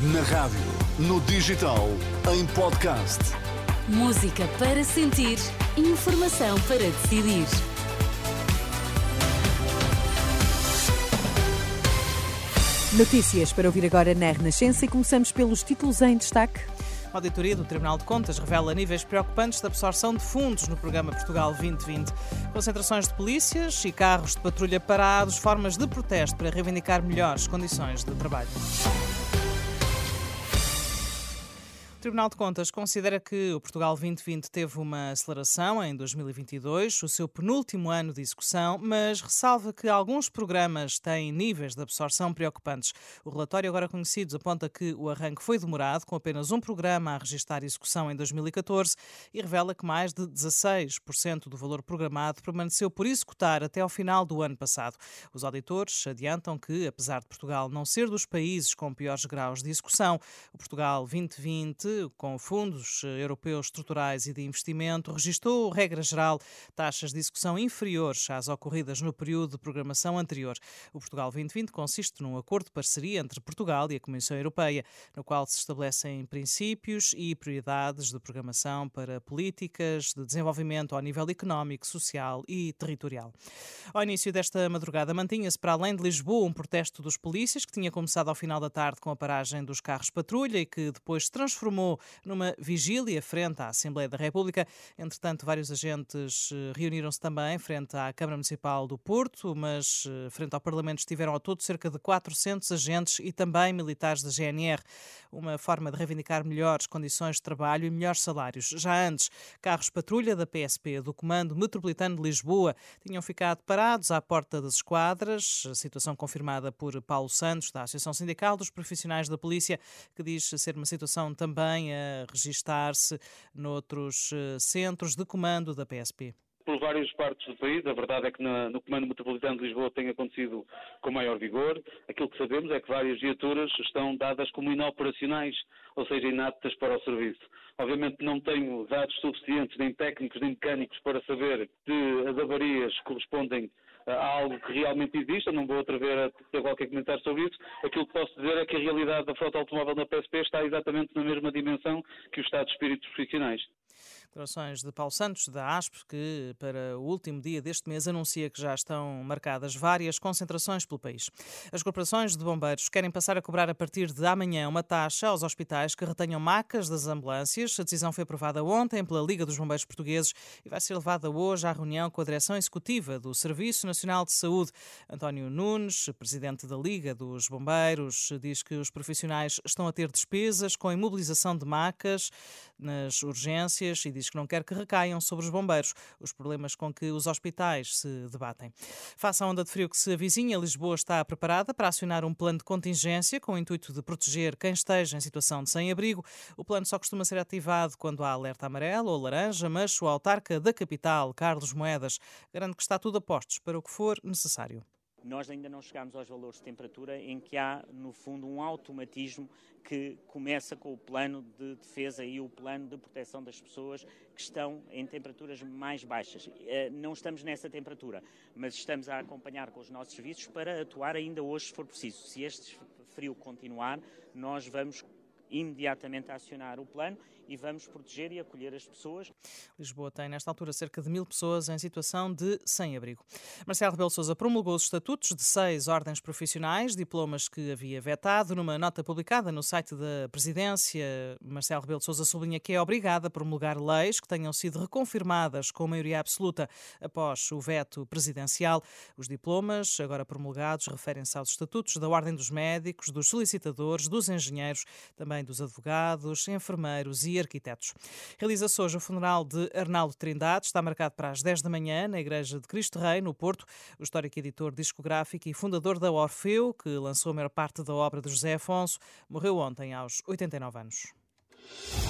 Na rádio, no digital, em podcast. Música para sentir, informação para decidir. Notícias para ouvir agora na Renascença e começamos pelos títulos em destaque. A auditoria do Tribunal de Contas revela níveis preocupantes de absorção de fundos no programa Portugal 2020. Concentrações de polícias e carros de patrulha parados, formas de protesto para reivindicar melhores condições de trabalho. Tribunal de Contas considera que o Portugal 2020 teve uma aceleração em 2022, o seu penúltimo ano de execução, mas ressalva que alguns programas têm níveis de absorção preocupantes. O relatório agora conhecido aponta que o arranque foi demorado, com apenas um programa a registrar execução em 2014 e revela que mais de 16% do valor programado permaneceu por executar até ao final do ano passado. Os auditores adiantam que, apesar de Portugal não ser dos países com piores graus de execução, o Portugal 2020 com fundos eh, europeus estruturais e de investimento, registrou, regra geral, taxas de execução inferiores às ocorridas no período de programação anterior. O Portugal 2020 consiste num acordo de parceria entre Portugal e a Comissão Europeia, no qual se estabelecem princípios e prioridades de programação para políticas de desenvolvimento ao nível económico, social e territorial. Ao início desta madrugada, mantinha-se para além de Lisboa um protesto dos polícias que tinha começado ao final da tarde com a paragem dos carros patrulha e que depois transformou numa vigília frente à Assembleia da República. Entretanto, vários agentes eh, reuniram-se também frente à Câmara Municipal do Porto, mas eh, frente ao Parlamento estiveram ao todo cerca de 400 agentes e também militares da GNR. Uma forma de reivindicar melhores condições de trabalho e melhores salários. Já antes, carros patrulha da PSP do Comando Metropolitano de Lisboa tinham ficado parados à porta das esquadras, situação confirmada por Paulo Santos, da Associação Sindical dos Profissionais da Polícia, que diz ser uma situação também também a registar-se noutros eh, centros de comando da PSP por várias partes do país. A verdade é que na, no Comando Metropolitano de Lisboa tem acontecido com maior vigor. Aquilo que sabemos é que várias viaturas estão dadas como inoperacionais, ou seja, inaptas para o serviço. Obviamente não tenho dados suficientes, nem técnicos, nem mecânicos, para saber se as avarias correspondem algo que realmente existe, não vou atrever a ter qualquer comentário sobre isso. Aquilo que posso dizer é que a realidade da frota automóvel na PSP está exatamente na mesma dimensão que o estado de espíritos profissionais. Declarações de Paulo Santos, da ASP, que para o último dia deste mês anuncia que já estão marcadas várias concentrações pelo país. As corporações de bombeiros querem passar a cobrar a partir de amanhã uma taxa aos hospitais que retenham macas das ambulâncias. A decisão foi aprovada ontem pela Liga dos Bombeiros Portugueses e vai ser levada hoje à reunião com a direção executiva do Serviço Nacional de Saúde. António Nunes, presidente da Liga dos Bombeiros, diz que os profissionais estão a ter despesas com a imobilização de macas nas urgências e diz que não quer que recaiam sobre os bombeiros os problemas com que os hospitais se debatem. Face à onda de frio que se avizinha, Lisboa está preparada para acionar um plano de contingência com o intuito de proteger quem esteja em situação de sem-abrigo. O plano só costuma ser ativado quando há alerta amarelo ou laranja, mas o autarca da capital, Carlos Moedas, garante que está tudo a postos para o que for necessário. Nós ainda não chegamos aos valores de temperatura em que há, no fundo, um automatismo que começa com o plano de defesa e o plano de proteção das pessoas que estão em temperaturas mais baixas. Eh, não estamos nessa temperatura, mas estamos a acompanhar com os nossos serviços para atuar ainda hoje, se for preciso. Se este frio continuar, nós vamos imediatamente acionar o plano e vamos proteger e acolher as pessoas. Lisboa tem, nesta altura, cerca de mil pessoas em situação de sem-abrigo. Marcelo Rebelo Sousa promulgou os estatutos de seis ordens profissionais, diplomas que havia vetado. Numa nota publicada no site da Presidência, Marcelo Rebelo Sousa sublinha que é obrigado a promulgar leis que tenham sido reconfirmadas com maioria absoluta após o veto presidencial. Os diplomas, agora promulgados, referem-se aos estatutos da Ordem dos Médicos, dos solicitadores, dos engenheiros, também dos advogados, enfermeiros e arquitetos. Realiza-se hoje o funeral de Arnaldo Trindade, está marcado para as 10 da manhã na Igreja de Cristo Rei, no Porto. O histórico editor discográfico e fundador da Orfeu, que lançou a maior parte da obra de José Afonso, morreu ontem aos 89 anos.